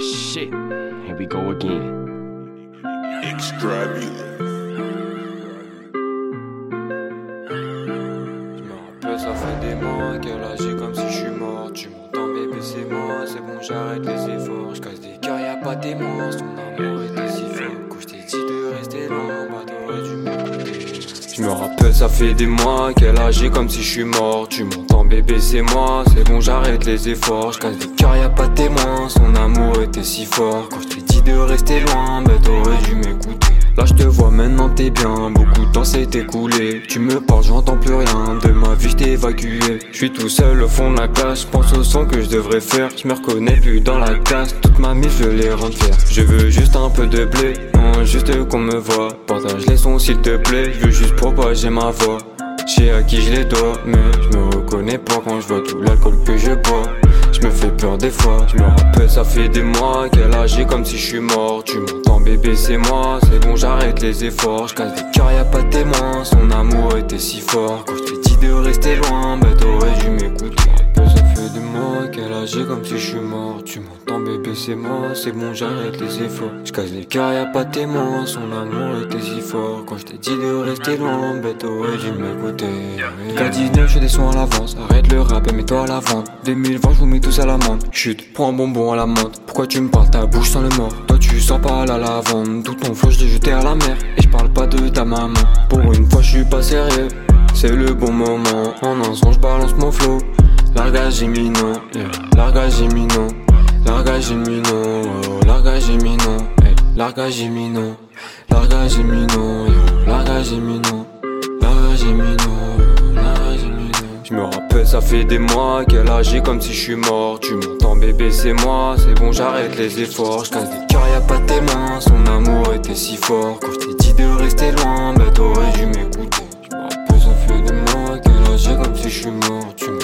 shit. Here we go again. Je me rappelle, ça fait des mois qu'elle agit comme si je suis mort. Tu m'entends, bébé, c'est moi, c'est bon, j'arrête les efforts. Je casse des cœurs, y'a pas témoin. Son amour était si fort. Quand je t'ai dit de rester loin, bah t'aurais dû m'écouter. Je me rappelle, ça fait des mois qu'elle agit comme si je suis mort. Tu m'entends, bébé, c'est moi, c'est bon, j'arrête les efforts. Je casse des y'a pas témoin. Son amour était si fort. Quand je t'ai dit de rester loin, bah t'aurais dû m'écouter. Là je te vois maintenant t'es bien, beaucoup de temps s'est écoulé Tu me parles j'entends plus rien, de ma vie j't'ai évacué. Je suis tout seul au fond de la classe, pense au son que je devrais faire. Je me reconnais plus dans la classe, toute ma vie je les rends Je veux juste un peu de blé, juste qu'on me voit. Partage les sons s'il te plaît, je veux juste propager ma voix. Je sais à qui je les dois, mais je me reconnais pas quand je vois tout l'alcool que je bois. Je me fais peur des fois, je me rappelle, ça fait des mois qu'elle agit comme si je suis mort. Tu m'entends, bébé, c'est moi, c'est bon, j'arrête les efforts. Je casse des cœurs, y'a pas de témoin. Son amour était si fort. Quand je de rester loin, bah t'aurais dû m'écouter. Ça fait des mois qu'elle agit comme si je suis mort. Tu m'entends, bébé, c'est moi, c'est bon, j'arrête les efforts. Je casse les cœurs, y'a pas de témoin. Son amour était si fort. Quand je t'ai dit de rester loin, bah t'aurais dû m'écouter. K19, je fais des sons à l'avance. Arrête le rap et mets-toi à la vente. 2020, je vous mets tous à l'amende. Chut, prends un bonbon à la menthe. Pourquoi tu me parles, ta bouche sans le mort? Toi, tu sors pas à la lavande. Tout ton flow, je l'ai jeté à la mer. Et je parle pas de ta maman. Pour une fois, je. C'est le bon moment. En un son, je balance mon flow. Largage imminent, yeah. largage imminent. Largage imminent, oh, largage imminent. Hey. Largage imminent, largage imminent, yeah. largage imminent. Largage largage imminent. Je me rappelle, ça fait des mois qu'elle agit comme si je suis mort. Tu m'entends, bébé, c'est moi, c'est bon, j'arrête les efforts. Je casse des cœurs, y'a pas de témoin. Son amour était si fort. Suis mort. Tu